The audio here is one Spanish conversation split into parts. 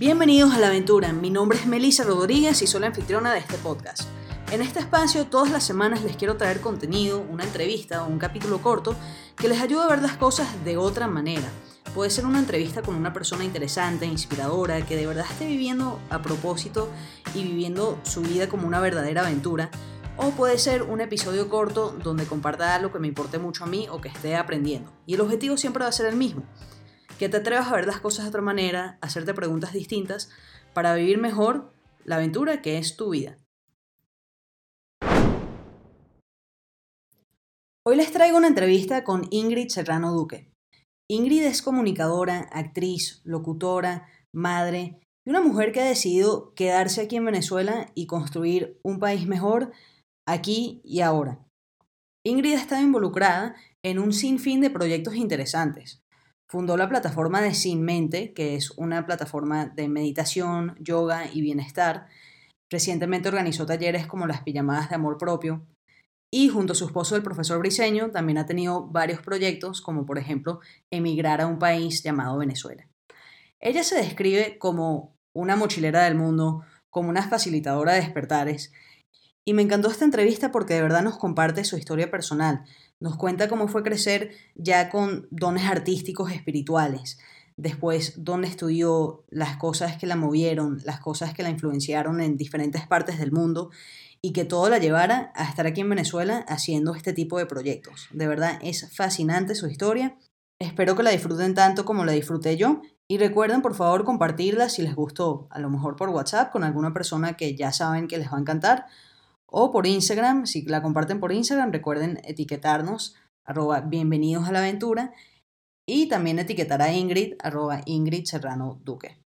Bienvenidos a la aventura, mi nombre es Melissa Rodríguez y soy la anfitriona de este podcast. En este espacio todas las semanas les quiero traer contenido, una entrevista o un capítulo corto que les ayude a ver las cosas de otra manera. Puede ser una entrevista con una persona interesante, inspiradora, que de verdad esté viviendo a propósito y viviendo su vida como una verdadera aventura. O puede ser un episodio corto donde comparta algo que me importe mucho a mí o que esté aprendiendo. Y el objetivo siempre va a ser el mismo, que te atrevas a ver las cosas de otra manera, hacerte preguntas distintas para vivir mejor la aventura que es tu vida. Hoy les traigo una entrevista con Ingrid Serrano Duque. Ingrid es comunicadora, actriz, locutora, madre y una mujer que ha decidido quedarse aquí en Venezuela y construir un país mejor aquí y ahora. Ingrid ha estado involucrada en un sinfín de proyectos interesantes, Fundó la plataforma de Sin Mente, que es una plataforma de meditación, yoga y bienestar. Recientemente organizó talleres como las pijamadas de amor propio. Y junto a su esposo, el profesor Briseño, también ha tenido varios proyectos, como por ejemplo emigrar a un país llamado Venezuela. Ella se describe como una mochilera del mundo, como una facilitadora de despertares. Y me encantó esta entrevista porque de verdad nos comparte su historia personal, nos cuenta cómo fue crecer ya con dones artísticos espirituales. Después, dónde estudió, las cosas que la movieron, las cosas que la influenciaron en diferentes partes del mundo y que todo la llevara a estar aquí en Venezuela haciendo este tipo de proyectos. De verdad, es fascinante su historia. Espero que la disfruten tanto como la disfruté yo. Y recuerden, por favor, compartirla si les gustó, a lo mejor por WhatsApp, con alguna persona que ya saben que les va a encantar o por Instagram, si la comparten por Instagram, recuerden etiquetarnos, arroba bienvenidos a la aventura, y también etiquetar a Ingrid, arroba Ingrid Serrano Duque.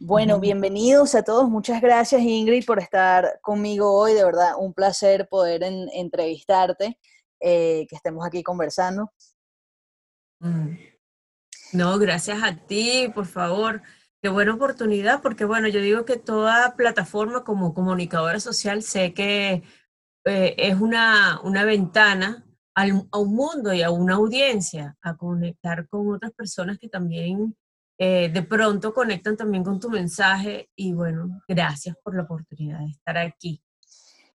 Bueno, bienvenidos a todos. Muchas gracias Ingrid por estar conmigo hoy. De verdad, un placer poder entrevistarte, eh, que estemos aquí conversando. Mm. No, gracias a ti, por favor. Qué buena oportunidad, porque bueno, yo digo que toda plataforma como comunicadora social sé que eh, es una, una ventana a un mundo y a una audiencia, a conectar con otras personas que también eh, de pronto conectan también con tu mensaje y bueno, gracias por la oportunidad de estar aquí.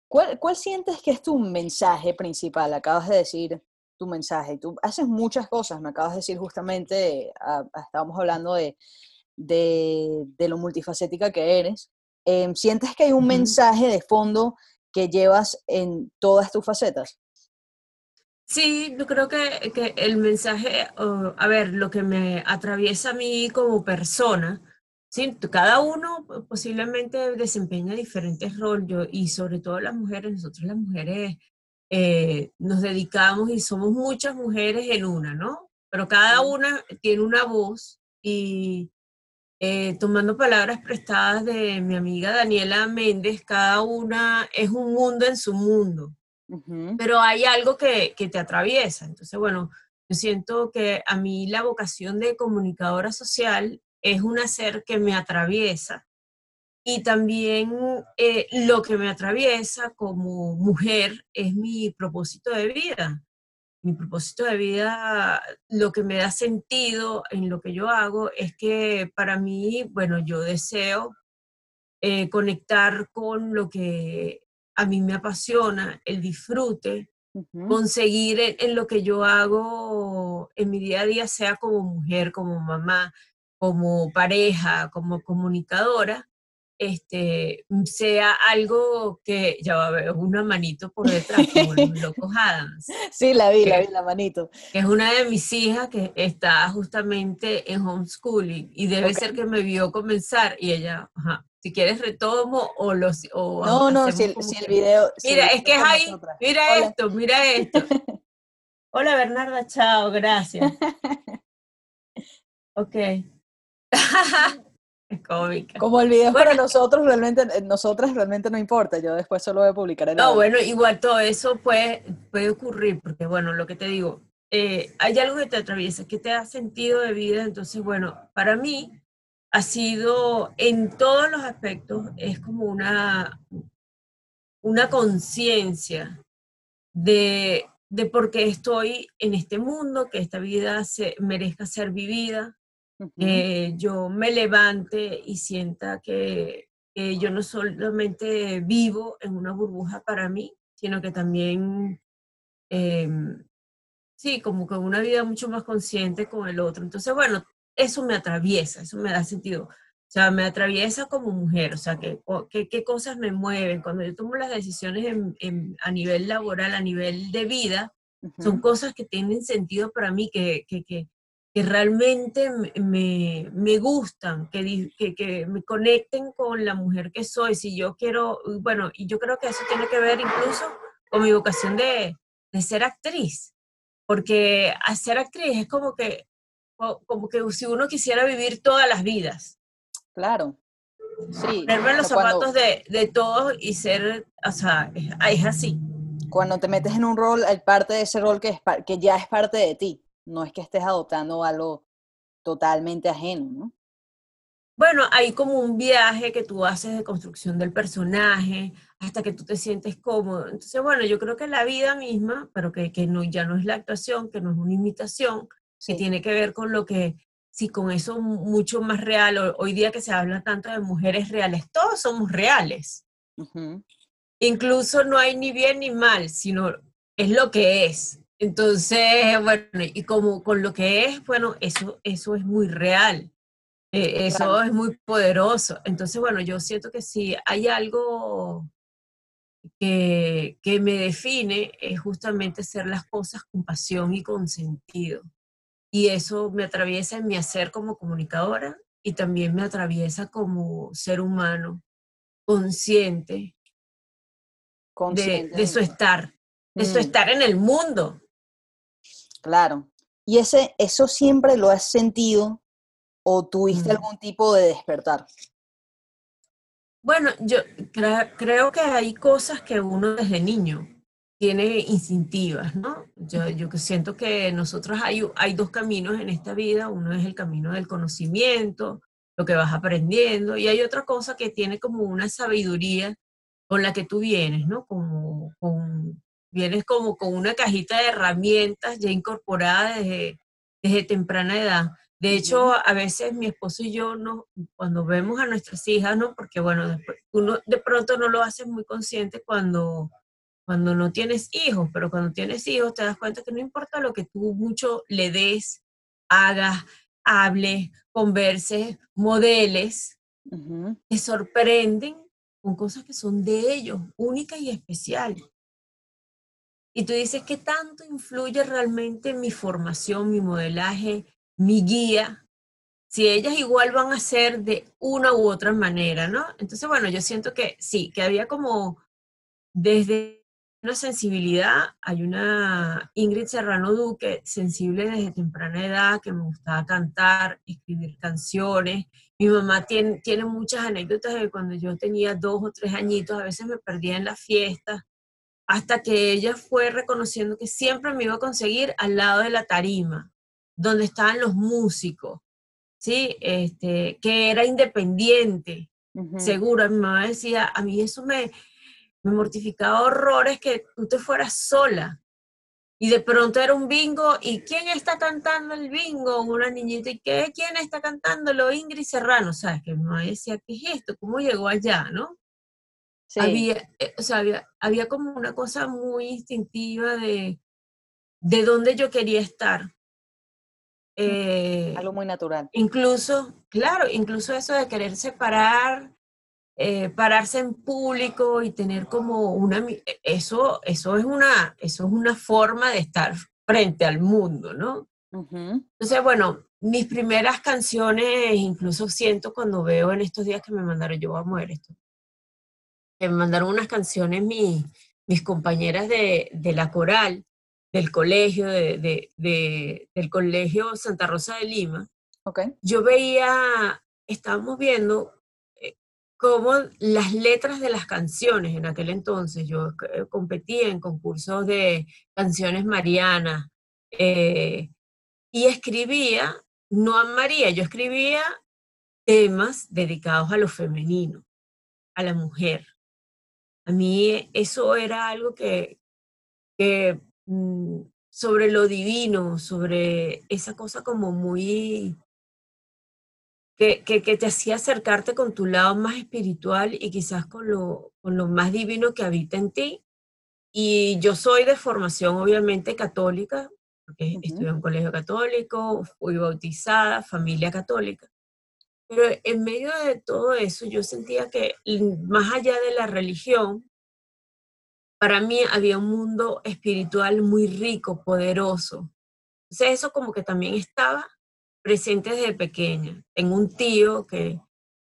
¿Cuál, ¿Cuál sientes que es tu mensaje principal? Acabas de decir tu mensaje. Tú haces muchas cosas, me acabas de decir justamente, ah, estábamos hablando de de, lo multifacética que eres, em, ¿sientes que hay un mensaje de fondo que llevas en todas tus facetas? Sí, yo creo que, que el mensaje, a ver, lo que me atraviesa a mí como persona, ¿sí? cada uno posiblemente desempeña diferentes roles y sobre todo las mujeres, nosotros las mujeres eh, nos dedicamos y somos muchas mujeres en una, ¿no? Pero cada una tiene una voz y, eh, tomando palabras prestadas de mi amiga Daniela Méndez, cada una es un mundo en su mundo, pero hay algo que, que, te atraviesa. Entonces, bueno, yo siento que a mí la vocación de comunicadora social es un hacer que me atraviesa. Y también eh, lo que me atraviesa como mujer es mi propósito de vida mi propósito de vida, lo que me da sentido en lo que yo hago es que para mí, bueno, yo deseo eh, conectar con lo que a mí me apasiona, el disfrute, conseguir en, lo que yo hago en mi día a día, sea como mujer, como mamá, como pareja, como comunicadora, este, sea algo que, ya va a haber una manito por detrás, como los locos Adams. Sí, la vi, la vi, la manito. Que es una de mis hijas que está justamente en homeschooling y debe ser que me vio comenzar y ella, ajá, si quieres retomo o los... O no, no, si el, video... Mira, es que es ahí, mira esto, mira esto. Hola Bernarda, chao, gracias. Ok. Como el video para nosotros realmente, eh, nosotras realmente no importa, yo después solo voy a publicar el No, bueno, igual todo eso puede, puede ocurrir, porque bueno, lo que te digo, eh, hay algo que te atraviesa, que te da sentido de vida, entonces bueno, para mí ha sido en todos los aspectos, es como una, una conciencia de, de por qué estoy en este mundo, que esta vida se, merezca ser vivida, que yo me levante y sienta que, yo no solamente vivo en una burbuja para mí, sino que también, em, sí, como con una vida mucho más consciente con el otro. Entonces, bueno, eso me atraviesa, eso me da sentido. O sea, me atraviesa como mujer, o sea, qué, qué, cosas me mueven. Cuando yo tomo las decisiones a nivel laboral, a nivel de vida, son cosas que tienen sentido para mí, que, que, que, que realmente me, me gustan, que, que, me conecten con la mujer que soy. Si yo quiero, bueno, y yo creo que eso tiene que ver incluso con mi vocación de, de ser actriz, porque ser actriz es como que, como que si uno quisiera vivir todas las vidas. Claro. Sí. Ponerme los zapatos de, de, todos y ser, o sea, es, así. Cuando te metes en un rol, hay parte de ese rol que, es, que ya es parte de ti no es que estés adoptando algo totalmente ajeno, ¿no? Bueno, hay como un viaje que tú haces de construcción del personaje hasta que tú te sientes cómodo. Entonces, bueno, yo creo que la vida misma, pero que, que no, ya no es la actuación, que no es una imitación, que tiene que ver con lo que, sí, con eso mucho más real. Hoy día que se habla tanto de mujeres reales, todos somos reales. Incluso no hay ni bien ni mal, sino es lo que es. Entonces, bueno, y como con lo que es, bueno, eso, eso es muy real, eh, eso es muy poderoso. Entonces, bueno, yo siento que si hay algo que, que me define, es justamente hacer las cosas con pasión y con sentido. Y eso me atraviesa en mi hacer como comunicadora y también me atraviesa como ser humano consciente, De, su estar, de su mm. estar en el mundo. Claro. ¿Y ese, eso siempre lo has sentido o tuviste mm. algún tipo de despertar? Bueno, yo creo que hay cosas que uno desde niño tiene instintivas, ¿no? Yo, yo siento que nosotros hay, hay dos caminos en esta vida, uno es el camino del conocimiento, lo que vas aprendiendo, y hay otra cosa que tiene como una sabiduría con la que tú vienes, ¿no? Como con, vienes como con una cajita de herramientas ya incorporada desde, desde temprana edad. De hecho, a veces mi esposo y yo, no, cuando vemos a nuestras hijas, ¿no? porque bueno, uno de pronto no lo haces muy consciente cuando, cuando no tienes hijos, pero cuando tienes hijos te das cuenta que no importa lo que tú mucho le des, hagas, hables, converses, modeles, te sorprenden con cosas que son de ellos, únicas y especiales. Y tú dices, ¿qué tanto influye realmente mi formación, mi modelaje, mi guía? Si ellas igual van a ser de una u otra manera, ¿no? Entonces, bueno, yo siento que sí, que había como desde una sensibilidad, hay una Ingrid Serrano Duque, sensible desde temprana edad, que me gustaba cantar, escribir canciones. Mi mamá tiene, muchas anécdotas de cuando yo tenía dos o tres añitos, a veces me perdía en las fiestas hasta que ella fue reconociendo que siempre me iba a conseguir al lado de la tarima, donde estaban los músicos, ¿sí? Este, que era independiente, seguro. Mi mamá decía, a mí eso me, me mortificaba horrores que tú te fueras sola. Y de pronto era un bingo, ¿y quién está cantando el bingo? Una niñita, ¿y qué? ¿Quién está cantándolo? Ingrid Serrano, ¿sabes? Que mi mamá decía, ¿qué es esto? ¿Cómo llegó allá, no? Había, eh, o sea, había, como una cosa muy instintiva de, de dónde yo quería estar. Eh, Algo muy natural. Incluso, claro, incluso eso de querer separar, eh, pararse en público y tener como una, e, eso, eso es una, eso es una forma de estar frente al mundo, ¿no? Entonces, bueno, mis primeras canciones, incluso siento cuando veo en estos días que me mandaron, yo voy a mover esto, me mandaron unas canciones mis, mis compañeras de, de la coral del colegio, de, de, del colegio Santa Rosa de Lima. Okay. Yo veía, estábamos viendo eh, cómo las letras de las canciones en aquel entonces, yo eh, competía en concursos de canciones marianas eh, y escribía, no a María, yo escribía temas dedicados a lo femenino, a la mujer. A mí eso era algo que, mm, sobre lo divino, sobre esa cosa como muy, que, que, que, te hacía acercarte con tu lado más espiritual y quizás con lo, con lo más divino que habita en ti. Y yo soy de formación obviamente católica, porque estudié en un colegio católico, fui bautizada, familia católica. Pero en medio de todo eso yo sentía que más allá de la religión, para mí había un mundo espiritual muy rico, poderoso. Entonces eso como que también estaba presente desde pequeña. Tengo un tío que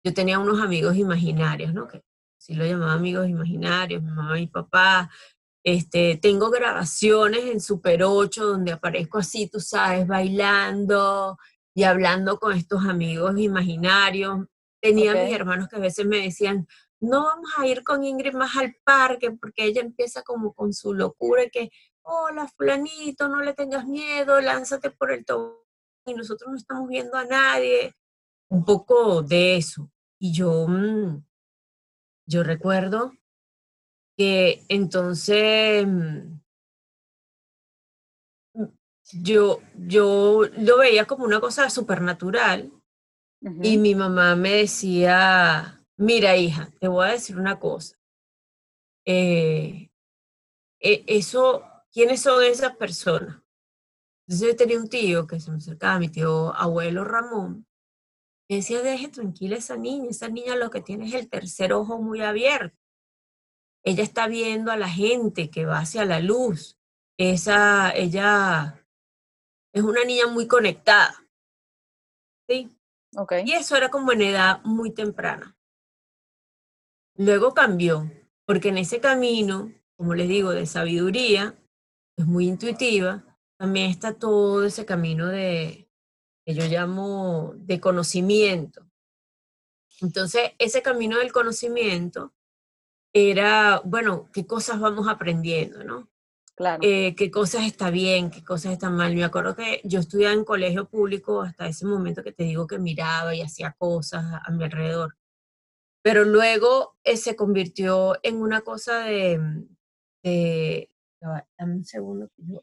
yo tenía unos amigos imaginarios, ¿no? Que sí lo llamaba amigos imaginarios, mi mamá y papá. Este, tengo grabaciones en Super 8 donde aparezco así, tú sabes, bailando, y hablando con estos amigos imaginarios. Tenía mis hermanos que a veces me decían, no vamos a ir con Ingrid más al parque porque ella empieza como con su locura que, hola fulanito, no le tengas miedo, lánzate por el todo y nosotros no estamos viendo a nadie. Un poco de eso. Y yo, mm, yo recuerdo que entonces mm, yo, yo lo veía como una cosa supernatural y mi mamá me decía, mira hija, te voy a decir una cosa. Eh, e, eso, ¿quiénes son esas personas? Entonces yo tenía un tío que se me acercaba, mi tío abuelo Ramón, y decía, deje tranquila esa niña, esa niña lo que tiene es el tercer ojo muy abierto. Ella está viendo a la gente que va hacia la luz. Esa, ella es una niña muy conectada. ¿Sí? Okay. Y eso era como en edad muy temprana. Luego cambió, porque en ese camino, como les digo, de sabiduría, es muy intuitiva, también está todo ese camino de, que yo llamo de conocimiento. Entonces, ese camino del conocimiento era, bueno, qué cosas vamos aprendiendo, ¿no? Claro. Eh, qué cosas está bien, qué cosas están mal. Me acuerdo que yo estudiaba en colegio público hasta ese momento que te digo que miraba y hacía cosas a, mi alrededor. Pero luego eh, se convirtió en una cosa de, de dame un segundo, yo,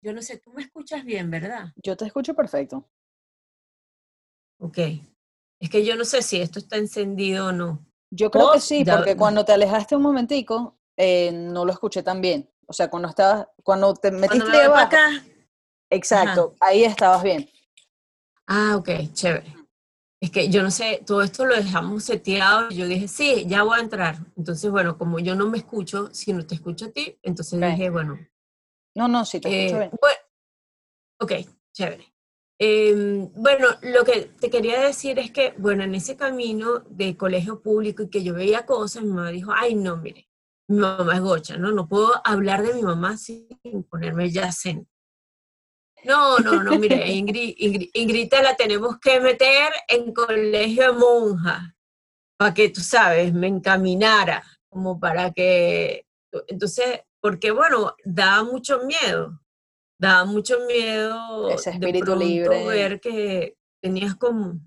yo no sé, tú me escuchas bien, ¿verdad? Yo te escucho perfecto. Ok. Es que yo no sé si esto está encendido o no. Yo creo que sí, porque cuando te alejaste un momentico, eh, no lo escuché tan bien. O sea, cuando estabas, cuando te metiste cuando me acá. Exacto, ahí estabas bien. Ah, ok, chévere. Es que yo no sé, todo esto lo dejamos seteado y yo dije, sí, ya voy a entrar. Entonces, bueno, como yo no me escucho, si no te escucho a ti, entonces dije, bueno. No, no, sí, te escucho eh, bien. Bueno, ok, chévere. Em, bueno, lo que te quería decir es que, bueno, en ese camino de colegio público y que yo veía cosas, mi mamá dijo, ay, no, mire, mi mamá es gocha, ¿no? No puedo hablar de mi mamá sin ponerme ya zen. No, no, no, mire, Ingrid, Ingrid, la tenemos que meter en colegio de monja, para que, tú sabes, me encaminara, como para que, entonces, porque bueno, daba mucho miedo, daba mucho miedo Ese espíritu de libre. ver que tenías como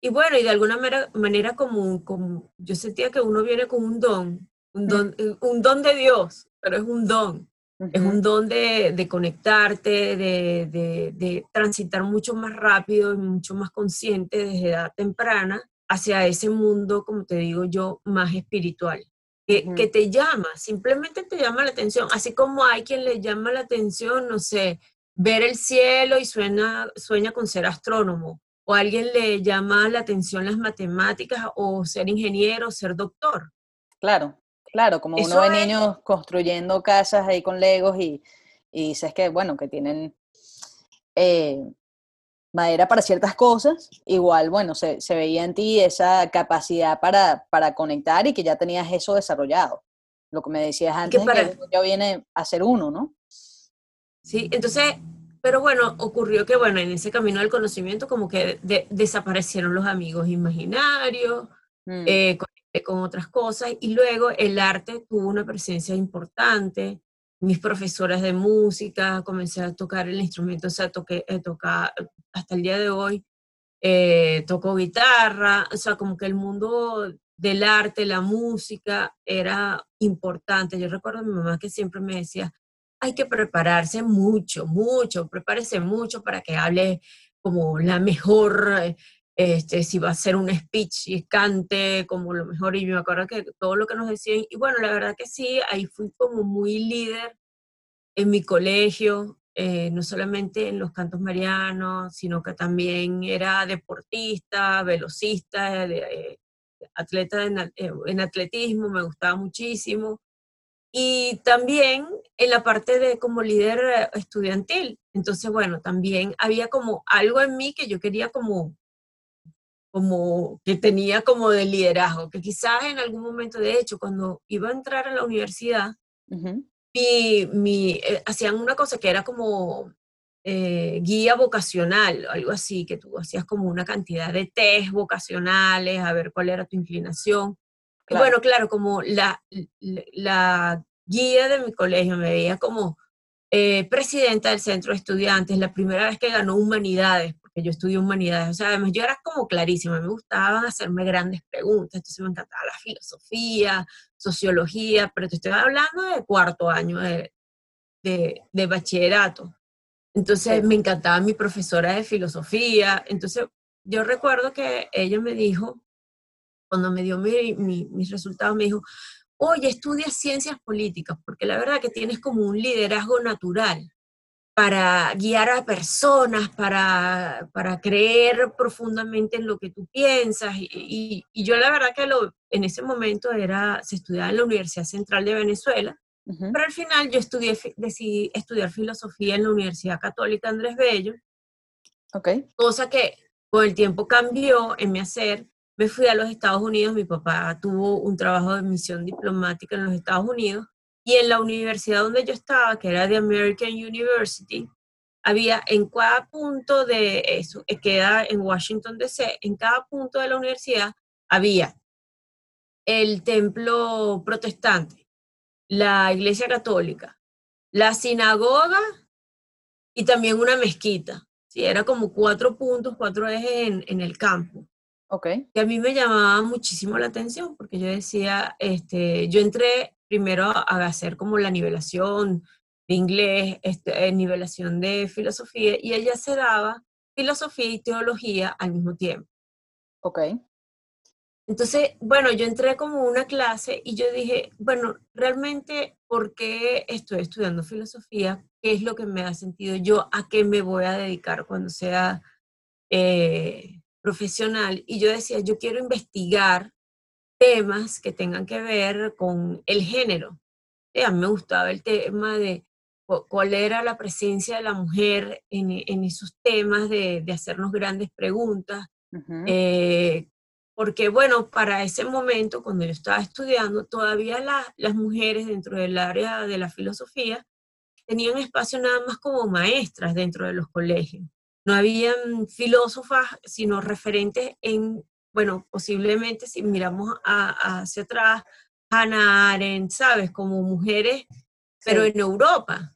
y bueno, y de alguna manera, manera como, como, yo sentía que uno viene con un don, un don, eh, un don de Dios, pero es un don. Es un don de, de conectarte, de, de, de, transitar mucho más rápido y mucho más consciente desde edad temprana hacia ese mundo, como te digo yo, más espiritual. Que, que, te llama, simplemente te llama la atención, así como hay quien le llama la atención, no sé, ver el cielo y suena, sueña con ser astrónomo, o a alguien le llama la atención las matemáticas o ser ingeniero, ser doctor. Claro, claro, como uno ve niños construyendo casas ahí con legos y, y dices que, bueno, que tienen eh, madera para ciertas cosas, igual, bueno, se, se, veía en ti esa capacidad para, para conectar y que ya tenías eso desarrollado. Lo que me decías antes, que, que ya viene a ser uno, ¿no? Sí, entonces pero bueno, ocurrió que, bueno, en ese camino del conocimiento como que desaparecieron los amigos imaginarios, mm. eh, con otras cosas, y luego el arte tuvo una presencia importante. Mis profesoras de música, comencé a tocar el instrumento, o sea, toqué, eh, toca, hasta el día de hoy, eh, toco guitarra, o sea, como que el mundo del arte, la música era importante. Yo recuerdo a mi mamá que siempre me decía, hay que prepararse mucho, mucho, prepárese mucho para que hable como la mejor, este, si va a ser un speech y cante como lo mejor, y me acuerdo que todo lo que nos decían, y bueno, la verdad que sí, ahí fui como muy líder en mi colegio, eh, no solamente en los cantos marianos, sino que también era deportista, velocista, de, atleta en, eh, en, atletismo, me gustaba muchísimo. Y también en la parte de como líder eh, estudiantil. Entonces, bueno, también había como algo en mí que yo quería como, como que tenía como de liderazgo, que quizás en algún momento, de hecho, cuando iba a entrar a la universidad, mi, mi, eh, hacían una cosa que era como eh, guía vocacional, algo así, que tú hacías como una cantidad de test vocacionales, a ver cuál era tu inclinación. Y bueno, claro, como la, la, guía de mi colegio me veía como eh, presidenta del centro de estudiantes, la primera vez que ganó humanidades, porque yo estudié humanidades, o sea, además yo era como clarísima, me gustaban hacerme grandes preguntas, entonces me encantaba la filosofía, sociología, pero te estoy hablando de cuarto año de, de, de bachillerato. Entonces me encantaba mi profesora de filosofía. Entonces yo recuerdo que ella me dijo, cuando me dio mis resultados, me dijo, oye, estudia ciencias políticas, porque la verdad que tienes como un liderazgo natural para guiar a personas, para, para creer profundamente en lo que tú piensas. Y, y, yo la verdad que lo, en ese momento era, se estudiaba en la Universidad Central de Venezuela, pero al final yo estudié, decidí estudiar filosofía en la Universidad Católica Andrés Bello. Okay. Cosa que con el tiempo cambió en mi hacer. Me fui a los Estados Unidos, mi papá tuvo un trabajo de misión diplomática en los Estados Unidos y en la universidad donde yo estaba, que era The American University, había en cada punto de eso, que queda en Washington DC, en cada punto de la universidad había el templo protestante, la iglesia católica, la sinagoga y también una mezquita. Sí, era como cuatro puntos, cuatro ejes en, el campo. Ok. Que a mí me llamaba muchísimo la atención porque yo decía, este, yo entré primero a, hacer como la nivelación de inglés, este, nivelación de filosofía, y ella se daba filosofía y teología al mismo tiempo. Ok. Entonces, bueno, yo entré como una clase y yo dije, bueno, realmente, ¿por qué estoy estudiando filosofía? ¿Qué es lo que me ha sentido yo? ¿A qué me voy a dedicar cuando sea eh, profesional? Y yo decía, yo quiero investigar temas que tengan que ver con el género. Eh, a mí me gustaba el tema de cuál era la presencia de la mujer en, esos temas de, hacernos grandes preguntas porque bueno, para ese momento, cuando yo estaba estudiando, todavía las mujeres dentro del área de la filosofía tenían espacio nada más como maestras dentro de los colegios. No habían filósofas, sino referentes en, bueno, posiblemente si miramos hacia atrás, Hannah Arendt, ¿sabes? Como mujeres, pero en Europa.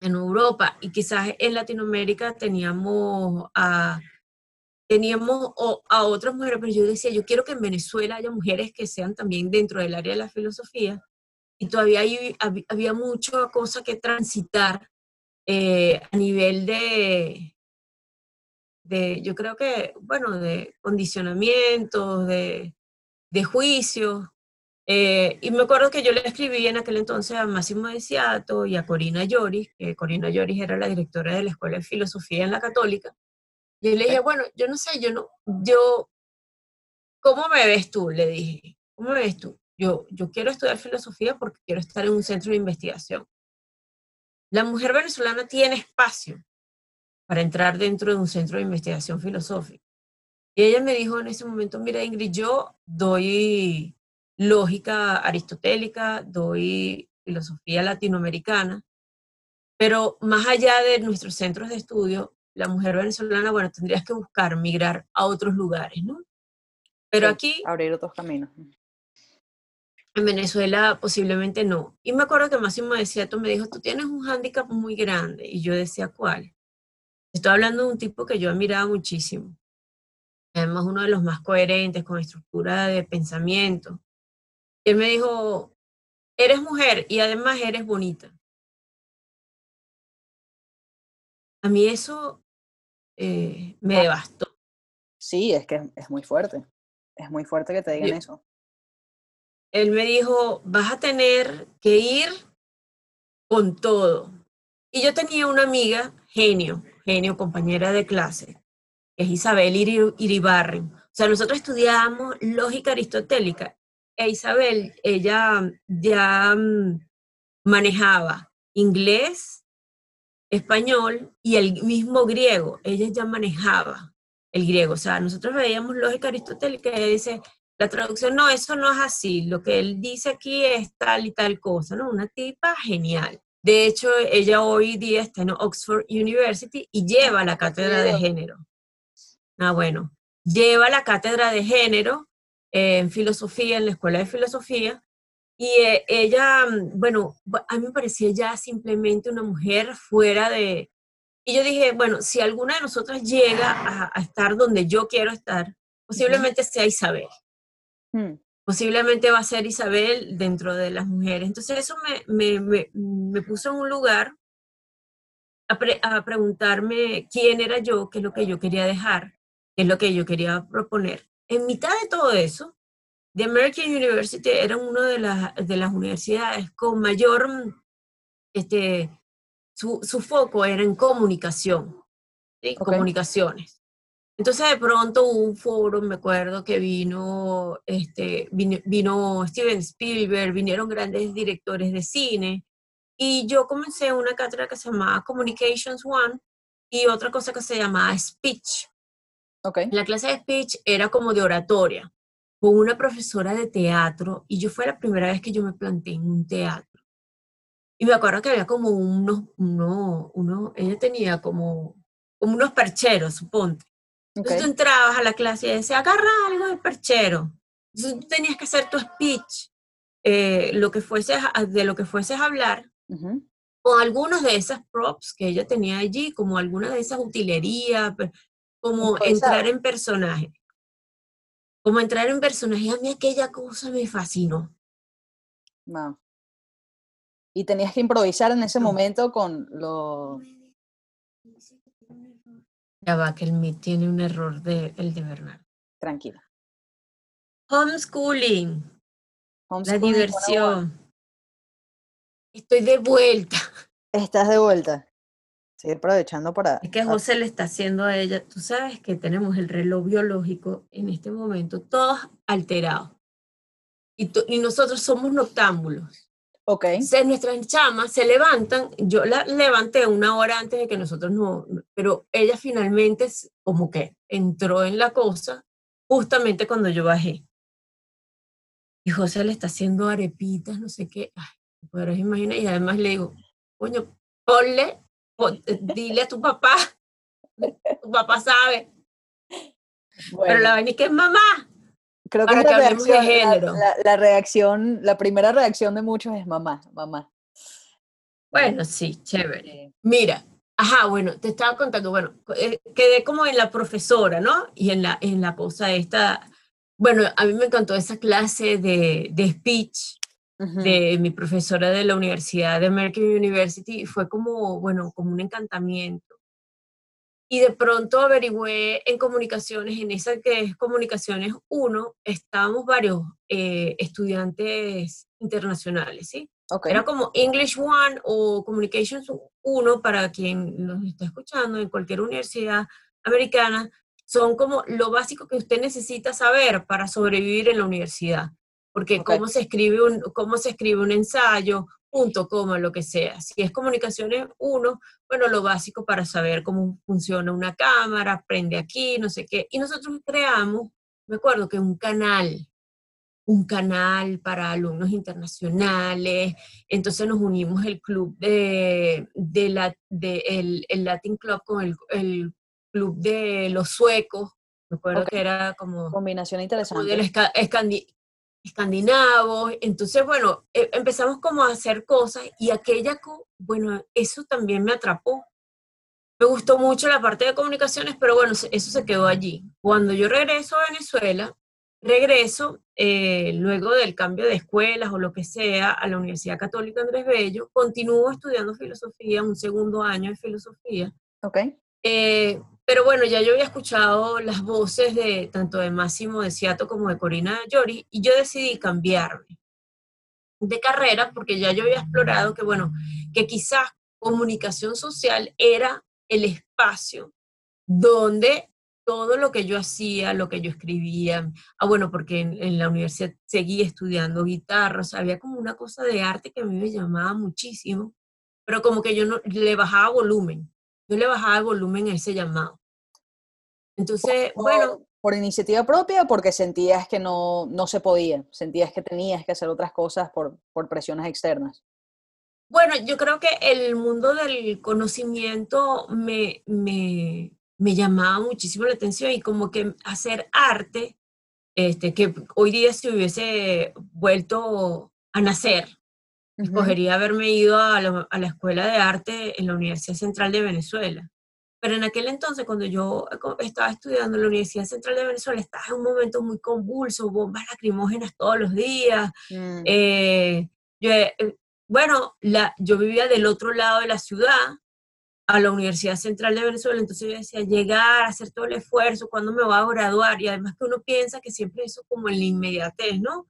En Europa. Y quizás en Latinoamérica teníamos a teníamos a otras mujeres, pero yo decía, yo quiero que en Venezuela haya mujeres que sean también dentro del área de la filosofía, y todavía hay, había mucha cosa que transitar eh, a nivel de, de, yo creo que, bueno, de condicionamientos, de, de juicios. Eh, y me acuerdo que yo le escribí en aquel entonces a Máximo Deciato y a Corina Lloris, que Corina Lloris era la directora de la Escuela de Filosofía en la Católica, y le dije, bueno, yo no sé, yo no, yo, ¿cómo me ves tú? Le dije, ¿cómo me ves tú? Yo, yo quiero estudiar filosofía porque quiero estar en un centro de investigación. La mujer venezolana tiene espacio para entrar dentro de un centro de investigación filosófica. Y ella me dijo en ese momento, mira Ingrid, yo doy lógica aristotélica, doy filosofía latinoamericana, pero más allá de nuestros centros de estudio, la mujer venezolana, bueno, tendrías que buscar migrar a otros lugares, ¿no? Pero aquí... Abrir otros caminos. En Venezuela posiblemente no. Y me acuerdo que Máximo decía, tú me dijo, tú tienes un hándicap muy grande. Y yo decía, ¿cuál? Estoy hablando de un tipo que yo admiraba muchísimo. Además, uno de los más coherentes, con estructura de pensamiento. Y él me dijo, eres mujer y además eres bonita. A mí eso eh, me devastó. Sí, es que es muy fuerte. Es muy fuerte que te digan eso. Él me dijo, vas a tener que ir con todo. Y yo tenía una amiga, genio, genio, compañera de clase, que es Isabel Iribarren. O sea, nosotros estudiábamos lógica aristotélica. E Isabel, ella ya mm, manejaba inglés, español y el mismo griego. Ella ya manejaba el griego. O sea, nosotros veíamos lógica aristotélica y ella dice, la traducción, no, eso no es así. Lo que él dice aquí es tal y tal cosa, ¿no? Una tipa genial. De hecho, ella hoy día está en Oxford University y lleva la cátedra de género. Ah, bueno, lleva la cátedra de género en filosofía, en la escuela de filosofía, y eh, ella, mm, bueno, a mí me parecía ya simplemente una mujer fuera de... Y yo dije, bueno, si alguna de nosotras llega a, estar donde yo quiero estar, posiblemente sea Isabel. Hmm. Posiblemente va a ser Isabel dentro de las mujeres. Entonces eso me, me, me, puso en un lugar a, a preguntarme quién era yo, qué es lo que yo quería dejar, qué es lo que yo quería proponer. En mitad de todo eso, The American University era una de las, de las universidades con mayor, mm, este, su, su foco era en comunicación, ¿sí? comunicaciones. Entonces de pronto hubo un foro, me acuerdo que vino, este, vino, Steven Spielberg, vinieron grandes directores de cine, y yo comencé una cátedra que se llamaba Communications One y otra cosa que se llamaba Speech. Okay. La clase de speech era como de oratoria con una profesora de teatro y yo fue la primera vez que yo me planté en un teatro. Y me acuerdo que había como unos, uno, uno, ella tenía como, como unos percheros, suponte. Entonces tú entrabas a la clase y decía, agarra algo del perchero. Entonces tú tenías que hacer tu speech, eh, lo que fuese de lo que fueses a hablar, o algunos de esas props que ella tenía allí, como algunas de esas utilerías, como entrar en personaje como entrar en personaje, a mí aquella cosa me fascinó. No. Y tenías que improvisar en ese momento con lo... Ya va, que el Meet tiene un error de el de Bernardo. Tranquila. Homeschooling. La diversión. Estoy de vuelta. Estás de vuelta. Estoy aprovechando para... Es que José le está haciendo a ella, tú sabes que tenemos el reloj biológico en este momento, todos alterados. Y, y nosotros somos noctámbulos. Ok. Entonces nuestras chamas se levantan, yo la levanté una hora antes de que nosotros no, pero ella finalmente como que entró en la cosa justamente cuando yo bajé. Y José le está haciendo arepitas, no sé qué. Ay, pero imagina, y además le digo, coño, ponle dile a tu papá, tu papá sabe. Pero la vaina es que es mamá. Creo que, la, reacción, género. La, reacción, la primera reacción de muchos es mamá, mamá. Bueno, sí, chévere. Mira, ajá, bueno, te estaba contando, bueno, eh, quedé como en la profesora, ¿no? Y en la, en la cosa esta, bueno, a mí me encantó esa clase de, de speech, de mi profesora de la Universidad de American University, fue como, bueno, como un encantamiento. Y de pronto averigüé en comunicaciones, en esa que es comunicaciones 1, estábamos varios eh, estudiantes internacionales, ¿sí? Era como English One o Communications 1 para quien nos está escuchando en cualquier universidad americana, son como lo básico que usted necesita saber para sobrevivir en la universidad porque cómo, se escribe un, cómo se escribe un ensayo, punto, coma, lo que sea. Si es comunicaciones uno, bueno, lo básico para saber cómo funciona una cámara, prende aquí, no sé qué. Y nosotros creamos, me acuerdo que un canal, un canal para alumnos internacionales. Entonces nos unimos el club de, de la, de el, el, Latin Club con el, el, club de los suecos. Me acuerdo que era como... Combinación interesante. Del escandinavos. Entonces, bueno, e, empezamos como a hacer cosas y aquella, bueno, eso también me atrapó. Me gustó mucho la parte de comunicaciones, pero bueno, eso se quedó allí. Cuando yo regreso a Venezuela, regreso eh, luego del cambio de escuelas o lo que sea a la Universidad Católica Andrés Bello, continúo estudiando filosofía, un segundo año de filosofía. Ok. Eh, Pero bueno, ya yo había escuchado las voces de tanto de Máximo de Ciato como de Corina Llori y yo decidí cambiarme de carrera porque ya yo había explorado que, bueno, que quizás comunicación social era el espacio donde todo lo que yo hacía, lo que yo escribía, ah, bueno, porque en, la universidad seguí estudiando guitarra, o sea, había como una cosa de arte que a mí me llamaba muchísimo, pero como que yo no le bajaba volumen, yo le bajaba volumen a ese llamado. Entonces, bueno. ¿Por iniciativa propia o porque sentías que no, no se podía? ¿Sentías que tenías que hacer otras cosas por, por presiones externas? Bueno, yo creo que el mundo del conocimiento me, me, me llamaba muchísimo la atención y como que hacer arte, este, que hoy día si hubiese vuelto a nacer, escogería haberme ido a la, a la, Escuela de Arte en la Universidad Central de Venezuela. Pero en aquel entonces, cuando yo estaba estudiando en la Universidad Central de Venezuela, estaba en un momento muy convulso, bombas lacrimógenas todos los días. Mm. Eh, yo, eh, bueno, la, yo vivía del otro lado de la ciudad, a la Universidad Central de Venezuela, entonces yo decía, llegar, hacer todo el esfuerzo, ¿cuándo me va a graduar? Y además que uno piensa que siempre eso como en la inmediatez, ¿no?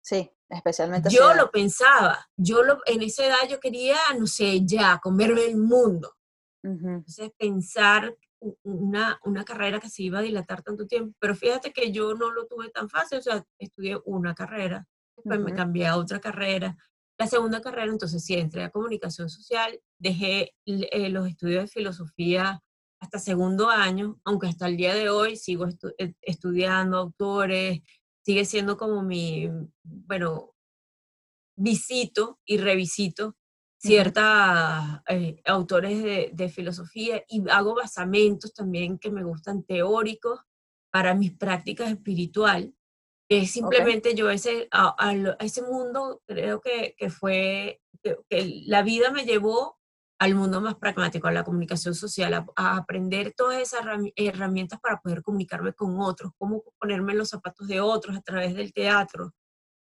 Sí, especialmente. Yo lo pensaba, yo lo, en esa edad yo quería, no sé, ya, comerme el mundo. Entonces, pensar una, una carrera que se iba a dilatar tanto tiempo, pero fíjate que yo no lo tuve tan fácil, o sea, estudié una carrera, después me cambié a otra carrera. La segunda carrera, entonces sí, entré a comunicación social, dejé eh, los estudios de filosofía hasta segundo año, aunque hasta el día de hoy sigo eh, estudiando autores, sigue siendo como mi, bueno, visito y revisito ciertos eh, autores de, filosofía y hago basamentos también que me gustan teóricos para mis prácticas espirituales. Que simplemente yo ese, a, ese mundo creo que, que fue, que, la vida me llevó al mundo más pragmático, a la comunicación social, a, a, aprender todas esas herramientas para poder comunicarme con otros, cómo ponerme en los zapatos de otros a través del teatro,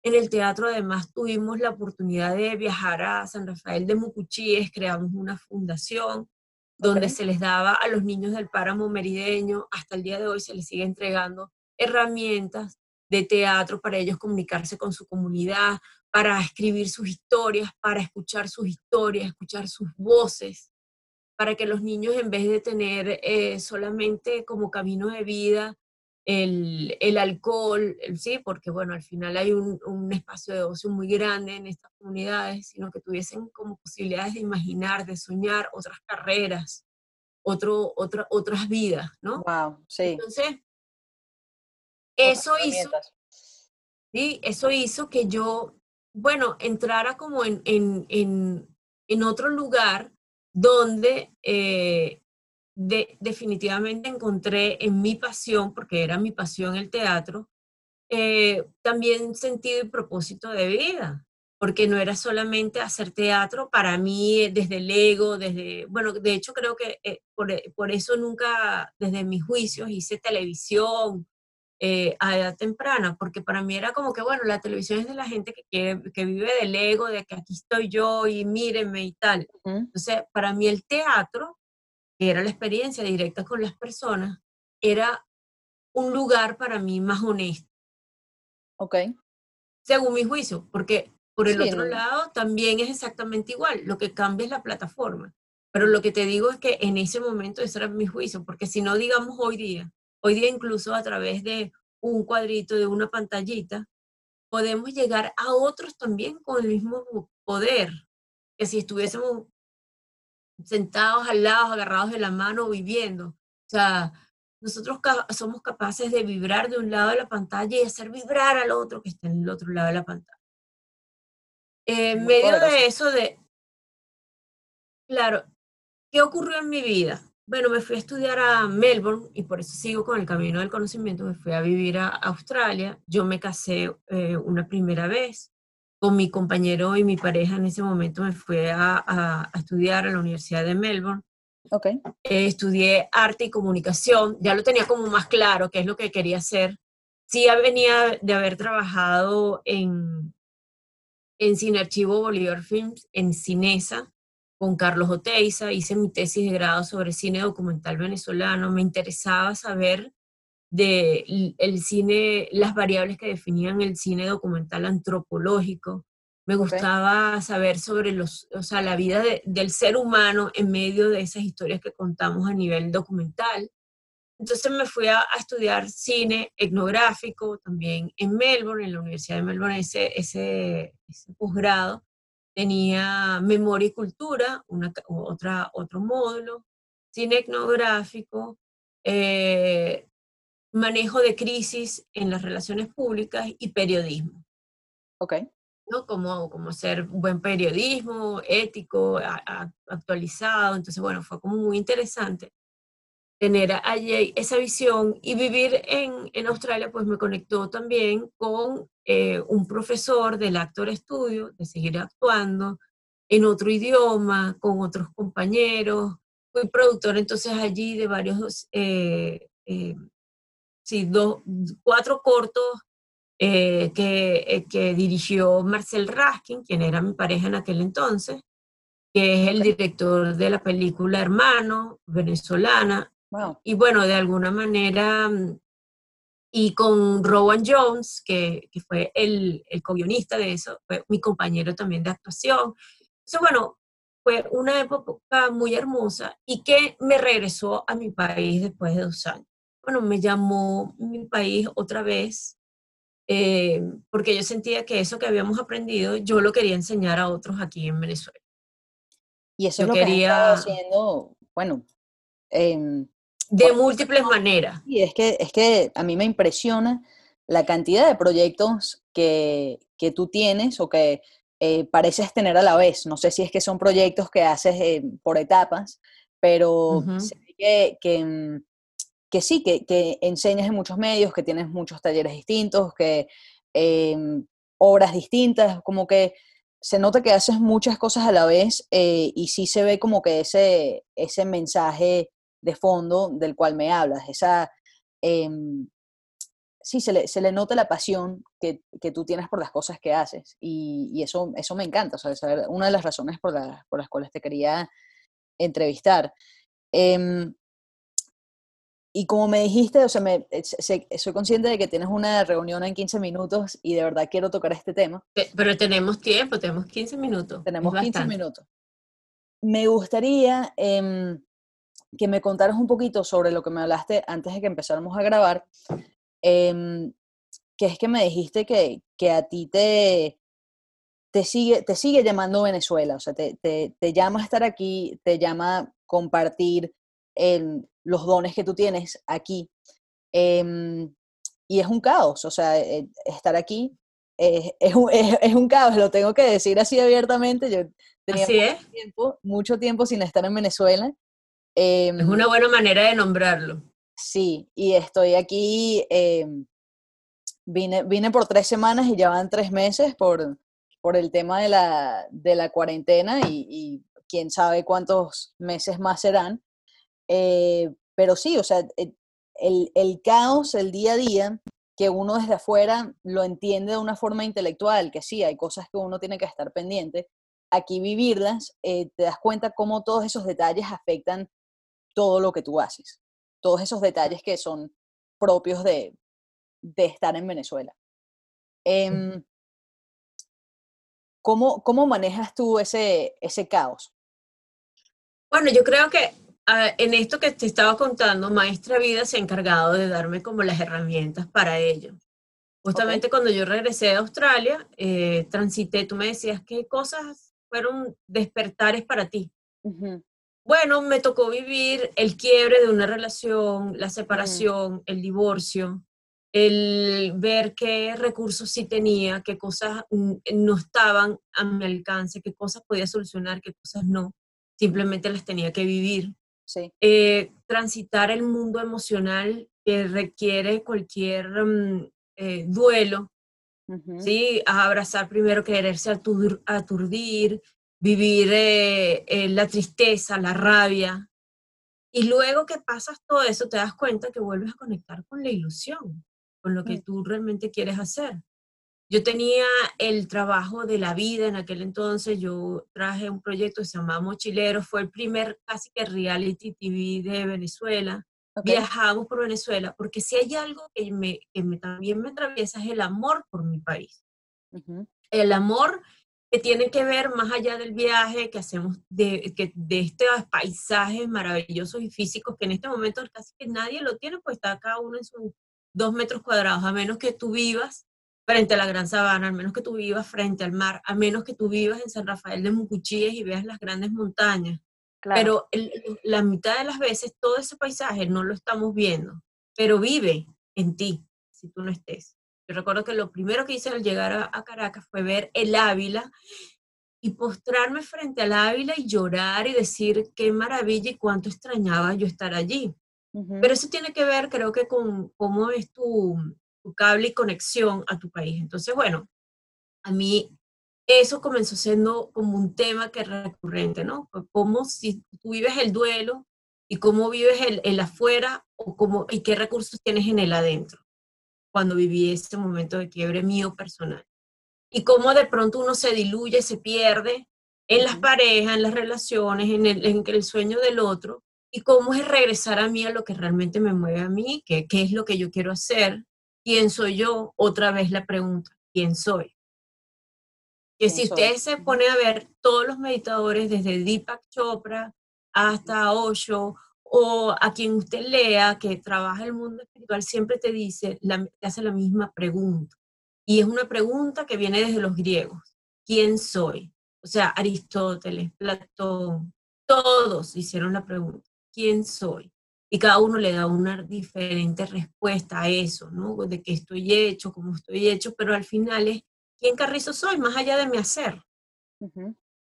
en el teatro además tuvimos la oportunidad de viajar a San Rafael de Mucuchíes, creamos una fundación donde se les daba a los niños del páramo merideño, hasta el día de hoy se les sigue entregando herramientas de teatro para ellos comunicarse con su comunidad, para escribir sus historias, para escuchar sus historias, escuchar sus voces, para que los niños en vez de tener eh, solamente como camino de vida el, el alcohol, sí, porque bueno, al final hay un, un, espacio de ocio muy grande en estas comunidades, sino que tuviesen como posibilidades de imaginar, de soñar otras carreras, otro, otra, otras vidas, ¿no? Wow, sí. Entonces, eso hizo, sí, eso hizo que yo, bueno, entrara como en, en, en, en otro lugar donde eh, definitivamente encontré en mi pasión, porque era mi pasión el teatro, eh, también sentido y propósito de vida, porque no era solamente hacer teatro para mí desde el ego, desde, bueno, de hecho creo que eh, por, eso nunca desde mis juicios hice televisión eh, a edad temprana, porque para mí era como que, bueno, la televisión es de la gente que, que vive del ego, de que aquí estoy yo y mírenme y tal. Entonces, para mí el teatro era la experiencia directa con las personas, era un lugar para mí más honesto. Ok. Según mi juicio, porque por el otro lado también es exactamente igual, lo que cambia es la plataforma. Pero lo que te digo es que en ese momento ese era mi juicio, porque si no, digamos hoy día, hoy día incluso a través de un cuadrito, de una pantallita, podemos llegar a otros también con el mismo poder que si estuviésemos sentados al lado, agarrados de la mano, viviendo. O sea, nosotros somos capaces de vibrar de un lado de la pantalla y hacer vibrar al otro que está en el otro lado de la pantalla. En medio de eso de, claro, ¿qué ocurrió en mi vida? Bueno, me fui a estudiar a Melbourne y por eso sigo con el camino del conocimiento. Me fui a vivir a Australia. Yo me casé eh, una primera vez con mi compañero y mi pareja en ese momento me fui a, a, estudiar a la Universidad de Melbourne. Okay. Eh, estudié arte y comunicación, ya lo tenía como más claro qué es lo que quería hacer. Sí venía de haber trabajado en, en Cine Archivo Bolívar Films, en Cinesa, con Carlos Oteiza, hice mi tesis de grado sobre cine documental venezolano, me interesaba saber de el cine, las variables que definían el cine documental antropológico. Me gustaba saber sobre los, o sea, la vida del ser humano en medio de esas historias que contamos a nivel documental. Entonces me fui a, estudiar cine etnográfico también en Melbourne, en la Universidad de Melbourne, ese, ese, posgrado. Tenía memoria y cultura, una, otra, otro módulo, cine etnográfico, eh, manejo de crisis en las relaciones públicas y periodismo. Ok. ¿no? Como, como ser buen periodismo, ético, actualizado. Entonces, bueno, fue como muy interesante tener allí esa visión y vivir en, en Australia, pues me conectó también con eh, un profesor del Actor Studio, de seguir actuando en otro idioma, con otros compañeros. Fui productor entonces allí de varios eh, eh, sí, dos, cuatro cortos eh, que, eh, que, dirigió Marcel Raskin, quien era mi pareja en aquel entonces, que es el director de la película Hermano, venezolana. Y bueno, de alguna manera, mm, y con Rowan Jones, que, que fue el, el co-guionista de eso, fue mi compañero también de actuación. Entonces, bueno, fue una época muy hermosa y que me regresó a mi país después de dos años bueno, me llamó mi país otra vez, eh, porque yo sentía que eso que habíamos aprendido, yo lo quería enseñar a otros aquí en Venezuela. Y eso es lo quería... que haciendo, bueno, de múltiples maneras. Y es que, es que a mí me impresiona la cantidad de proyectos que, que tú tienes o que eh, pareces tener a la vez. No sé si es que son proyectos que haces eh, por etapas, pero sé que, que, mm, que sí, que, que, enseñas en muchos medios, que tienes muchos talleres distintos, que em, obras distintas, como que se nota que haces muchas cosas a la vez eh, y sí se ve como que ese, ese mensaje de fondo del cual me hablas, esa... Em, sí, se le, se le, nota la pasión que, que, tú tienes por las cosas que haces y, eso, eso me encanta, o sea, una de las razones por, por las cuales te quería entrevistar. Eh, y como me dijiste, o sea, me, eh, soy consciente de que tienes una reunión en 15 minutos y de verdad quiero tocar este tema. Pero tenemos tiempo, tenemos 15 minutos. Tenemos 15 minutos. Me gustaría em, que me contaras un poquito sobre lo que me hablaste antes de que empezáramos a grabar, em, que es que me dijiste que, que a ti te, te, sigue, te sigue llamando Venezuela, o sea, te, te, te llama estar aquí, te llama compartir el, los dones que tú tienes aquí. Em, y es un caos, o sea, eh, estar aquí es, es, un, es, un, caos, lo tengo que decir así abiertamente. Yo tenía mucho, tiempo, mucho tiempo sin estar en Venezuela. es em, una buena manera de nombrarlo. Sí, y estoy aquí, em, vine, vine por tres semanas y ya van tres meses por, por el tema de la, de la cuarentena y, y quién sabe cuántos meses más serán. Eh, pero sí, o sea, eh, el, el, caos, el día a día, que uno desde afuera lo entiende de una forma intelectual, que sí, hay cosas que uno tiene que estar pendiente, aquí vivirlas, eh, te das cuenta cómo todos esos detalles afectan todo lo que tú haces, todos esos detalles que son propios de, de estar en Venezuela. Eh, ¿cómo, ¿Cómo manejas tú ese, ese caos? Bueno, yo creo que en esto que te estaba contando, Maestra Vida se ha encargado de darme como las herramientas para ello. Justamente cuando yo regresé de Australia, eh, transité, tú me decías, ¿qué cosas fueron despertares para ti? Bueno, me tocó vivir el quiebre de una relación, la separación, el divorcio, el ver qué recursos sí tenía, qué cosas no estaban a mi alcance, qué cosas podía solucionar, qué cosas no. Simplemente las tenía que vivir. Eh, transitar el mundo emocional que requiere cualquier mm, eh, duelo, ¿sí? abrazar primero, quererse aturdir, vivir eh, la tristeza, la rabia. Y luego que pasas todo eso, te das cuenta que vuelves a conectar con la ilusión, con lo que tú realmente quieres hacer. Yo tenía el trabajo de la vida en aquel entonces, yo traje un proyecto que se llamaba Mochilero, fue el primer casi que reality TV de Venezuela. Viajamos por Venezuela, porque si hay algo que, me, que me, también me atraviesa es el amor por mi país. El amor que tiene que ver más allá del viaje que hacemos, de, que, de estos paisajes maravillosos y físicos que en este momento casi que nadie lo tiene, pues está cada uno en sus dos metros cuadrados, a menos que tú vivas frente a la Gran Sabana, al menos que tú vivas frente al mar, a menos que tú vivas en San Rafael de Mucuchíes y veas las grandes montañas. Pero la mitad de las veces todo ese paisaje no lo estamos viendo, pero vive en ti si tú no estés. Yo recuerdo que lo primero que hice al llegar a, Caracas fue ver el Ávila y postrarme frente al Ávila y llorar y decir qué maravilla y cuánto extrañaba yo estar allí. Pero eso tiene que ver, creo que, con cómo es tu, tu cable y conexión a tu país. Entonces, bueno, a mí eso comenzó siendo como un tema que es recurrente, ¿no? Como si tú vives el duelo y cómo vives el, el afuera o cómo, y qué recursos tienes en el adentro cuando viví ese momento de quiebre mío personal. Y cómo de pronto uno se diluye, se pierde en las parejas, en las relaciones, en el, en el sueño del otro, y cómo es regresar a mí a lo que realmente me mueve a mí, qué es lo que yo quiero hacer, quién soy yo, otra vez la pregunta, ¿quién soy? Que si usted se pone a ver todos los meditadores, desde Deepak Chopra hasta Osho, o a quien usted lea que trabaja el mundo espiritual, siempre te dice, te hace la misma pregunta. Y es una pregunta que viene desde los griegos. ¿Quién soy? O sea, Aristóteles, Platón, todos hicieron la pregunta. ¿Quién soy? Y cada uno le da una diferente respuesta a eso, ¿no? De qué estoy hecho, cómo estoy hecho, pero al final es quién carrizo soy, más allá de mi hacer.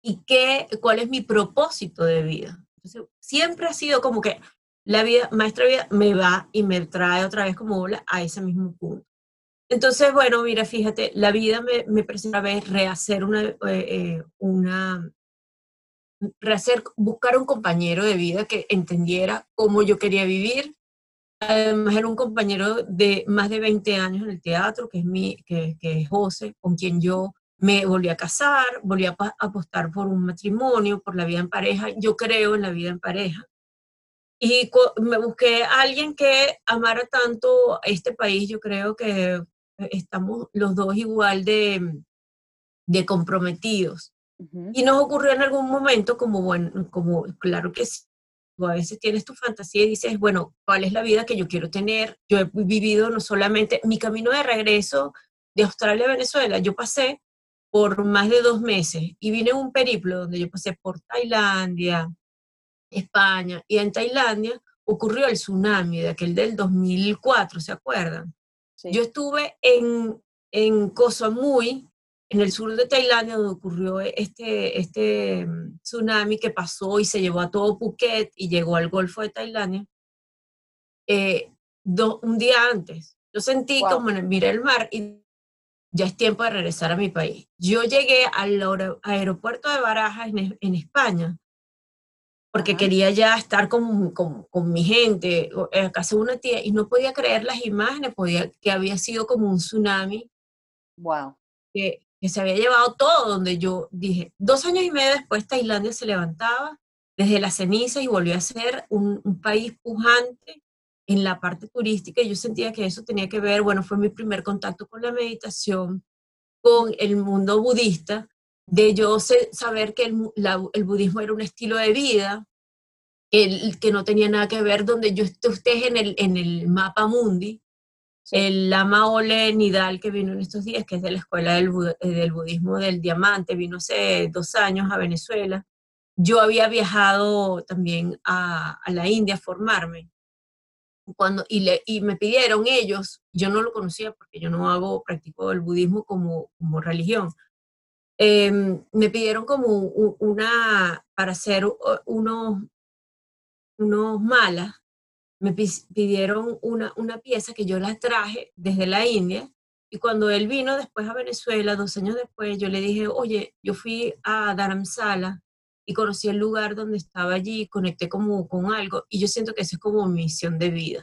Y qué, cuál es mi propósito de vida. Entonces, siempre ha sido como que la vida, maestra vida, me va y me trae otra vez como bola a ese mismo punto. Entonces, bueno, mira, fíjate, la vida me, me presenta a vez rehacer una, eh, eh, una buscar un compañero de vida que entendiera cómo yo quería vivir. Además, era un compañero de más de 20 años en el teatro, que es, mi, que, que es José, con quien yo me volví a casar, volví a apostar por un matrimonio, por la vida en pareja. Yo creo en la vida en pareja. Y me busqué a alguien que amara tanto este país. Yo creo que estamos los dos igual de, de comprometidos. Y nos ocurrió en algún momento como, bueno, como claro que sí, a veces tienes tu fantasía y dices, bueno, ¿cuál es la vida que yo quiero tener? Yo he vivido no solamente mi camino de regreso de Australia a Venezuela, yo pasé por más de dos meses y vine en un periplo donde yo pasé por Tailandia, España, y en Tailandia ocurrió el tsunami de aquel del 2004, ¿se acuerdan? Yo estuve en, en Koh Samui, en el sur de Tailandia, donde ocurrió este, este mm, tsunami que pasó y se llevó a todo Phuket y llegó al Golfo de Tailandia, eh, un día antes. Yo sentí como miré el mar y ya es tiempo de regresar a mi país. Yo llegué al aeropuerto de Barajas en, España porque quería ya estar con, con, con, mi gente, en casa de una tía, y no podía creer las imágenes, podía, que había sido como un tsunami. Wow. Que, que se había llevado todo, donde yo dije, dos años y medio después Tailandia se levantaba desde la ceniza y volvió a ser un, país pujante en la parte turística y yo sentía que eso tenía que ver, bueno, fue mi primer contacto con la meditación, con el mundo budista, de yo saber que el, el, budismo era un estilo de vida, el, que no tenía nada que ver donde yo esté en el, en el mapa mundi, el Lama Ole Nidal que vino en estos días, que es de la Escuela del, eh, Budismo del Diamante, vino hace dos años a Venezuela. Yo había viajado también a, la India a formarme. Cuando, y, le, y, me pidieron ellos, yo no lo conocía porque yo no hago, practico el budismo como, como religión, em, me pidieron como una, para hacer unos, unos malas me pidieron una, una pieza que yo la traje desde la India y cuando él vino después a Venezuela, dos años después, yo le dije, oye, yo fui a Dharamsala y conocí el lugar donde estaba allí, conecté como con algo y yo siento que esa es como mi misión de vida.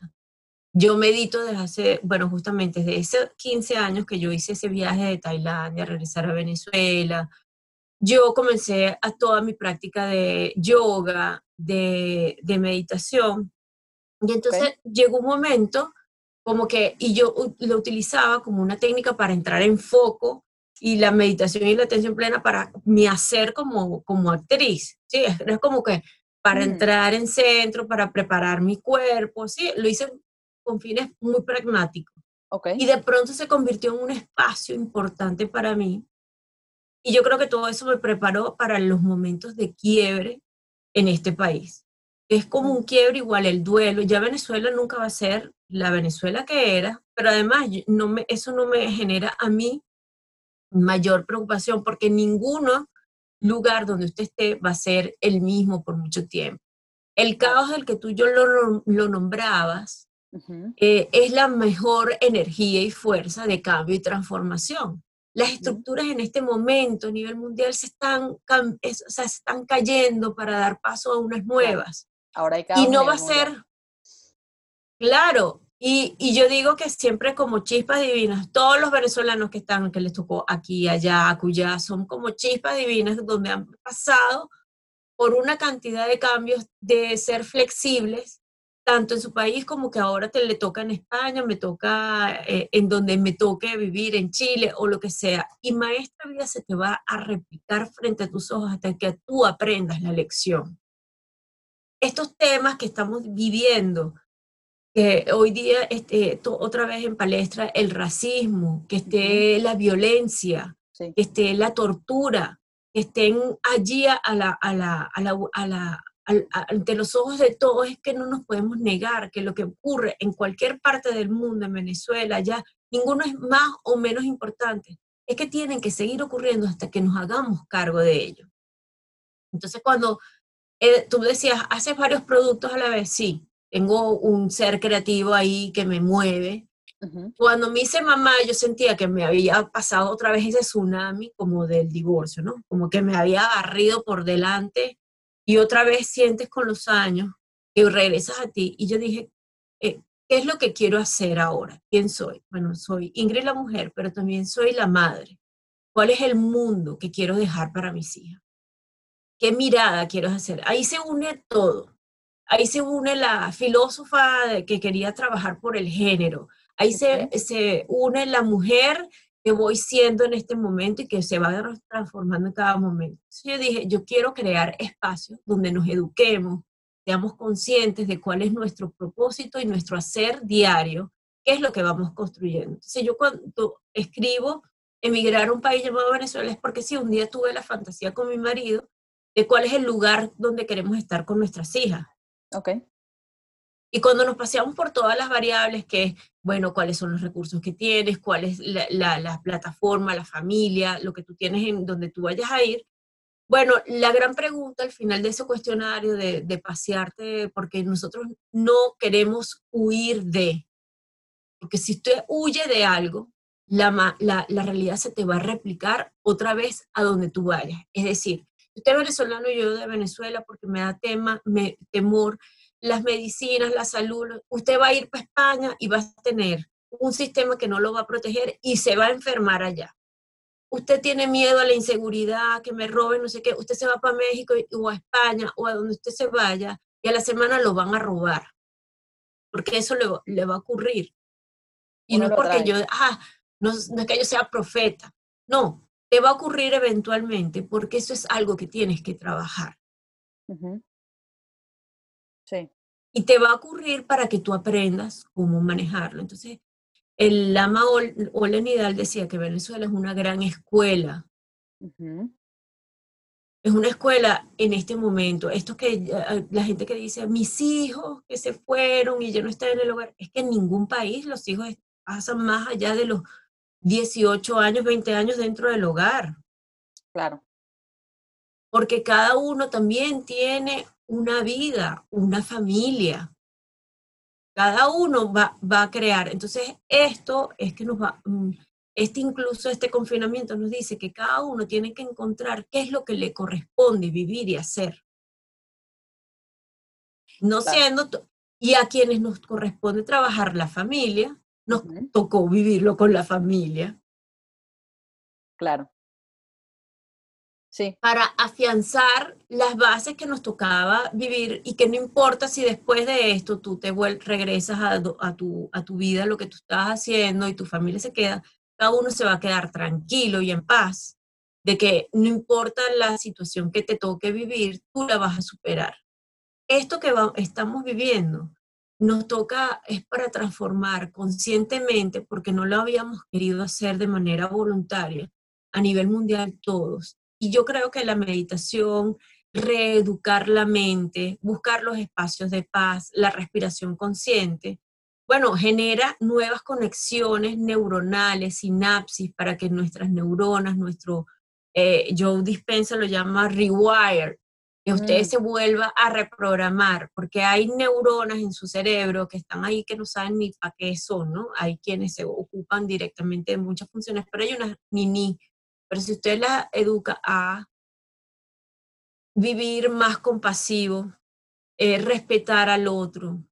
Yo medito desde hace, bueno, justamente desde hace 15 años que yo hice ese viaje de Tailandia, regresar a Venezuela. Yo comencé a toda mi práctica de yoga, de, de meditación. Y entonces llegó un momento como que, y yo lo utilizaba como una técnica para entrar en foco y la meditación y la atención plena para mi hacer como, como actriz, ¿sí? Es, como que para mm. entrar en centro, para preparar mi cuerpo, ¿sí? Lo hice con fines muy pragmáticos. Okay. Y de pronto se convirtió en un espacio importante para mí. Y yo creo que todo eso me preparó para los momentos de quiebre en este país. Es como un quiebre igual el duelo. Ya Venezuela nunca va a ser la Venezuela que era, pero además no me, eso no me genera a mí mayor preocupación porque ninguno lugar donde usted esté va a ser el mismo por mucho tiempo. El caos del que tú yo lo, lo nombrabas eh, es la mejor energía y fuerza de cambio y transformación. Las estructuras en este momento a nivel mundial se están, se están cayendo para dar paso a unas nuevas. Ahora hay y no va a ser, claro, y, y, yo digo que siempre como chispas divinas, todos los venezolanos que están, que les tocó aquí, allá, acullá, son como chispas divinas donde han pasado por una cantidad de cambios de ser flexibles, tanto en su país como que ahora te le toca en España, me toca eh, en donde me toque vivir, en Chile o lo que sea. Y maestra vida se te va a replicar frente a tus ojos hasta que tú aprendas la lección. Estos temas que estamos viviendo, que hoy día esté otra vez en palestra el racismo, que esté la violencia, que esté la tortura, que estén allí a la, a la, a la, a la ante los ojos de todos es que no nos podemos negar que lo que ocurre en cualquier parte del mundo, en Venezuela, ya ninguno es más o menos importante. Es que tienen que seguir ocurriendo hasta que nos hagamos cargo de ello. Entonces, cuando eh, tú decías, haces varios productos a la vez, sí, tengo un ser creativo ahí que me mueve. Cuando me hice mamá, yo sentía que me había pasado otra vez ese tsunami como del divorcio, ¿no? Como que me había barrido por delante y otra vez sientes con los años que regresas a ti. Y yo dije, eh, ¿qué es lo que quiero hacer ahora? ¿Quién soy? Bueno, soy Ingrid la mujer, pero también soy la madre. ¿Cuál es el mundo que quiero dejar para mis hijas? ¿Qué mirada quiero hacer? Ahí se une todo. Ahí se une la filósofa que quería trabajar por el género. Ahí se, se une la mujer que voy siendo en este momento y que se va transformando en cada momento. Entonces yo dije, yo quiero crear espacios donde nos eduquemos, seamos conscientes de cuál es nuestro propósito y nuestro hacer diario, qué es lo que vamos construyendo. Entonces yo cuando escribo emigrar a un país llamado Venezuela es porque si un día tuve la fantasía con mi marido de cuál es el lugar donde queremos estar con nuestras hijas. Ok. Y cuando nos paseamos por todas las variables, que es, bueno, cuáles son los recursos que tienes, cuál es la, plataforma, la familia, lo que tú tienes en donde tú vayas a ir, bueno, la gran pregunta al final de ese cuestionario de, de pasearte, porque nosotros no queremos huir de, porque si usted huye de algo, la, la, la, realidad se te va a replicar otra vez a donde tú vayas. Es decir, usted es venezolano y yo de Venezuela porque me da tema, me, temor las medicinas, la salud, usted va a ir para España y va a tener un sistema que no lo va a proteger y se va a enfermar allá. Usted tiene miedo a la inseguridad, que me roben, no sé qué, usted se va para México o a España o a donde usted se vaya y a la semana lo van a robar, porque eso le, le va a ocurrir. Y no es porque yo, ah, no, es que yo sea profeta, no, te va a ocurrir eventualmente porque eso es algo que tienes que trabajar. Sí. Y te va a ocurrir para que tú aprendas cómo manejarlo. Entonces, el Lama Olen Nidal decía que Venezuela es una gran escuela. Es una escuela en este momento. Esto que la gente que dice, mis hijos que se fueron y yo no estoy en el hogar, es que en ningún país los hijos pasan más allá de los 18 años, 20 años dentro del hogar. Claro. Porque cada uno también tiene una vida, una familia. Cada uno va, va a crear. Entonces, esto es que nos va, mm, este incluso este confinamiento nos dice que cada uno tiene que encontrar qué es lo que le corresponde vivir y hacer. No siendo, Y a quienes nos corresponde trabajar la familia, nos tocó vivirlo con la familia. Claro. Sí. Para afianzar las bases que nos tocaba vivir y que no importa si después de esto tú te regresas a, a, tu, a tu vida, lo que tú estás haciendo y tu familia se queda, cada uno se va a quedar tranquilo y en paz de que no importa la situación que te toque vivir, tú la vas a superar. Esto que estamos viviendo nos toca es para transformar conscientemente, porque no lo habíamos querido hacer de manera voluntaria a nivel mundial todos. Y yo creo que la meditación, reeducar la mente, buscar los espacios de paz, la respiración consciente, bueno, genera nuevas conexiones neuronales, sinapsis, para que nuestras neuronas, nuestro, eh, Joe Dispensa lo llama rewire, que usted mm. se vuelva a reprogramar, porque hay neuronas en su cerebro que están ahí que no saben ni para qué son, ¿no? Hay quienes se ocupan directamente de muchas funciones, pero hay unas ni ni. Pero si usted la educa a vivir más compasivo, eh, respetar al otro,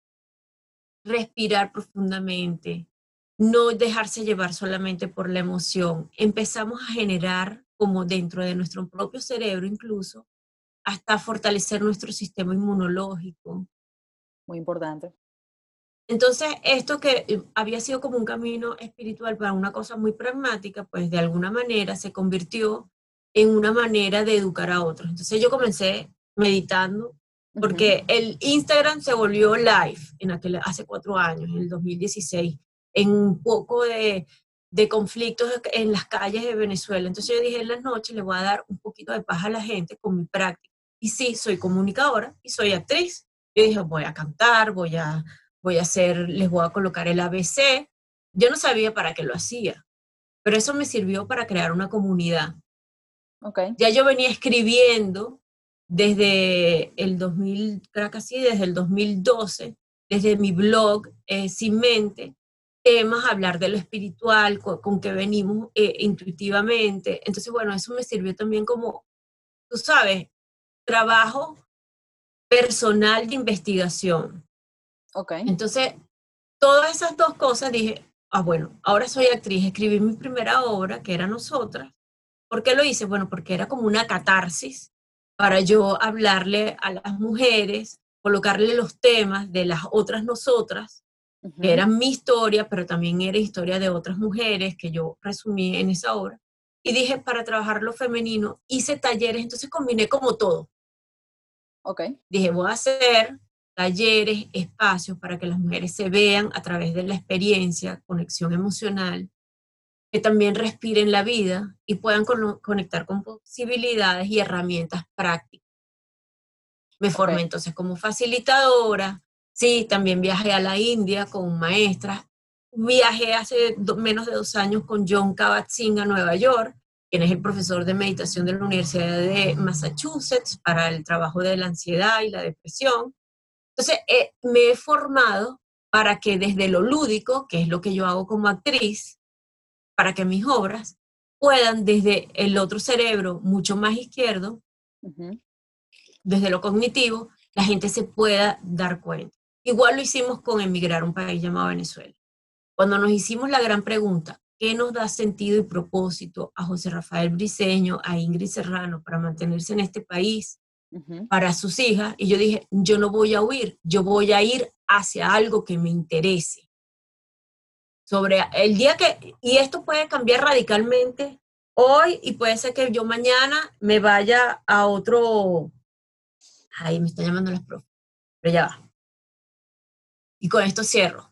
respirar profundamente, no dejarse llevar solamente por la emoción. Empezamos a generar, como dentro de nuestro propio cerebro incluso, hasta fortalecer nuestro sistema inmunológico. Muy importante. Entonces, esto que eh, había sido como un camino espiritual para una cosa muy pragmática, pues de alguna manera se convirtió en una manera de educar a otros. Entonces yo comencé meditando porque el Instagram se volvió live en aquel, hace cuatro años, en el 2016, en un poco de, de conflictos en las calles de Venezuela. Entonces yo dije, en las noches le voy a dar un poquito de paz a la gente con mi práctica. Y sí, soy comunicadora y soy actriz. Yo dije, voy a cantar, voy a, voy a hacer, les voy a colocar el ABC. Yo no sabía para qué lo hacía, pero eso me sirvió para crear una comunidad. Okay. Ya yo venía escribiendo desde el 2000, creo que desde el 2012, desde mi blog eh, Sin Mente, temas, hablar de lo espiritual, con, que venimos eh, intuitivamente. Entonces, bueno, eso me sirvió también como, tú sabes, trabajo personal de investigación. Ok. Entonces, todas esas dos cosas dije, ah, bueno, ahora soy actriz, escribí mi primera obra, que era Nosotras. ¿Por qué lo hice? Bueno, porque era como una catarsis para yo hablarle a las mujeres, colocarle los temas de las otras nosotras, que eran mi historia, pero también era historia de otras mujeres que yo resumí en esa obra. Y dije, para trabajar lo femenino, hice talleres, entonces combiné como todo. Ok. Dije, voy a hacer talleres, espacios para que las mujeres se vean a través de la experiencia, conexión emocional, que también respiren la vida y puedan conectar con posibilidades y herramientas prácticas. Me formé entonces como facilitadora, sí, también viajé a la India con maestras, viajé hace menos de dos años con John Kabat-Zinn a Nueva York, quien es el profesor de meditación de la Universidad de Massachusetts para el trabajo de la ansiedad y la depresión. Entonces, eh, me he formado para que desde lo lúdico, que es lo que yo hago como actriz, para que mis obras puedan desde el otro cerebro mucho más izquierdo, desde lo cognitivo, la gente se pueda dar cuenta. Igual lo hicimos con emigrar a un país llamado Venezuela. Cuando nos hicimos la gran pregunta, ¿qué nos da sentido y propósito a José Rafael Briceño, a Ingrid Serrano para mantenerse en este país, para sus hijas? Y yo dije, yo no voy a huir, yo voy a ir hacia algo que me interese sobre el día que, y esto puede cambiar radicalmente hoy y puede ser que yo mañana me vaya a otro, ahí me están llamando las profes, pero ya va. Y con esto cierro.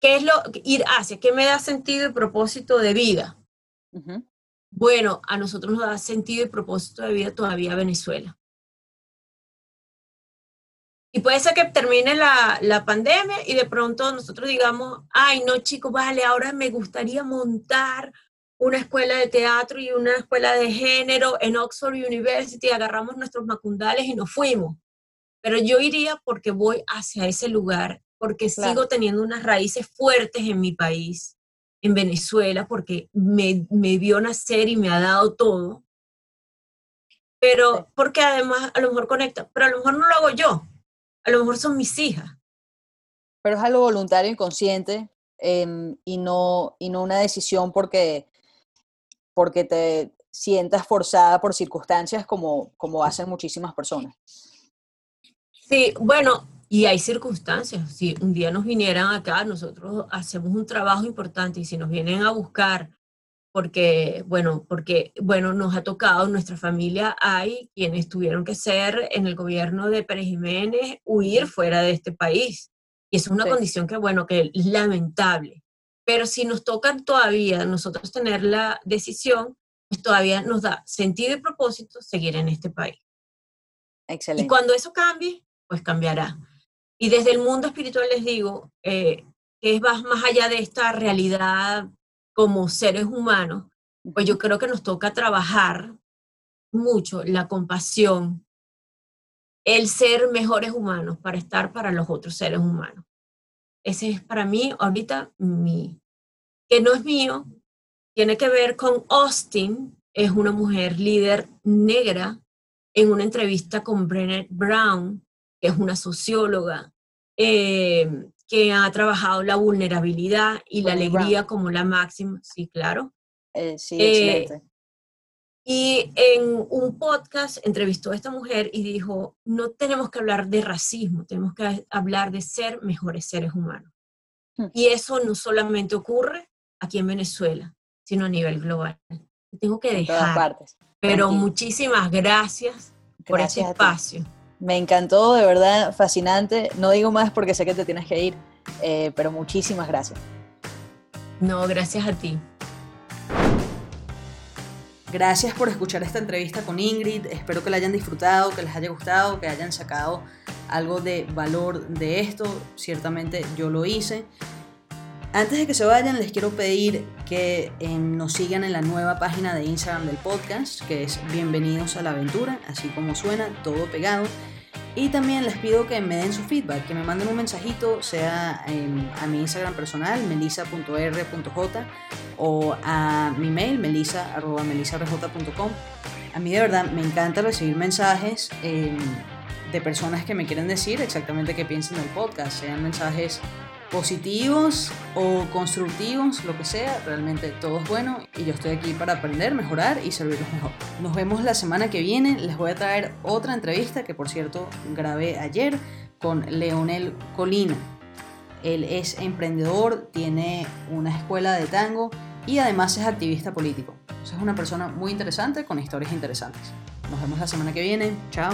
¿Qué es lo ir hacia? ¿Qué me da sentido y propósito de vida? Bueno, a nosotros nos da sentido y propósito de vida todavía Venezuela. Y puede ser que termine la, la, pandemia y de pronto nosotros digamos, ay, no chicos, vale, ahora me gustaría montar una escuela de teatro y una escuela de género en Oxford University, agarramos nuestros macundales y nos fuimos. Pero yo iría porque voy hacia ese lugar, porque sigo teniendo unas raíces fuertes en mi país, en Venezuela, porque me, me vio nacer y me ha dado todo. Pero porque además a lo mejor conecta, pero a lo mejor no lo hago yo a lo mejor son mis hijas. pero es algo voluntario y consciente em, y, no, y no una decisión porque, porque te sientas forzada por circunstancias como, como hacen muchísimas personas. Sí, bueno, y hay circunstancias. Si un día nos vinieran acá, nosotros hacemos un trabajo importante y si nos vienen a buscar porque, bueno, porque, bueno, nos ha tocado, en nuestra familia hay quienes tuvieron que ser en el gobierno de Pérez Jiménez, huir fuera de este país. Y es una condición que, bueno, que es lamentable. Pero si nos toca todavía nosotros tener la decisión, pues todavía nos da sentido y propósito seguir en este país. Excelente. Y cuando eso cambie, pues cambiará. Y desde el mundo espiritual les digo eh, que es más, más allá de esta realidad como seres humanos, pues yo creo que nos toca trabajar mucho la compasión, el ser mejores humanos para estar para los otros seres humanos. Ese es para mí ahorita mi, que no es mío, tiene que ver con Austin, es una mujer líder negra en una entrevista con Brené Brown, que es una socióloga, eh, que ha trabajado la vulnerabilidad y la alegría como la máxima, sí, claro. Eh, sí, eh, excelente. Y en un podcast entrevistó a esta mujer y dijo, no tenemos que hablar de racismo, tenemos que hablar de ser mejores seres humanos. Hmm. Y eso no solamente ocurre aquí en Venezuela, sino a nivel global. Tengo que dejar. Partes. Pero muchísimas gracias, por este espacio. Me encantó, de verdad, fascinante. No digo más porque sé que te tienes que ir, eh, pero muchísimas gracias. No, gracias a ti. Gracias por escuchar esta entrevista con Ingrid. Espero que la hayan disfrutado, que les haya gustado, que hayan sacado algo de valor de esto. Ciertamente yo lo hice. Antes de que se vayan, les quiero pedir que eh, nos sigan en la nueva página de Instagram del podcast, que es Bienvenidos a la Aventura, así como suena, todo pegado. Y también les pido que me den su feedback, que me manden un mensajito, sea a mi Instagram personal, melisa.r.j, o a mi mail, melisa.melisarj.com. A mí de verdad me encanta recibir mensajes em, de personas que me quieren decir exactamente qué piensan del podcast, sean mensajes positivos o constructivos, lo que sea, realmente todo es bueno y yo estoy aquí para aprender, mejorar y servirlos mejor. Nos vemos la semana que viene, les voy a traer otra entrevista que por cierto grabé ayer con Leonel Colina. Él es emprendedor, tiene una escuela de tango y además es activista político. es una persona muy interesante con historias interesantes. Nos vemos la semana que viene. Chao.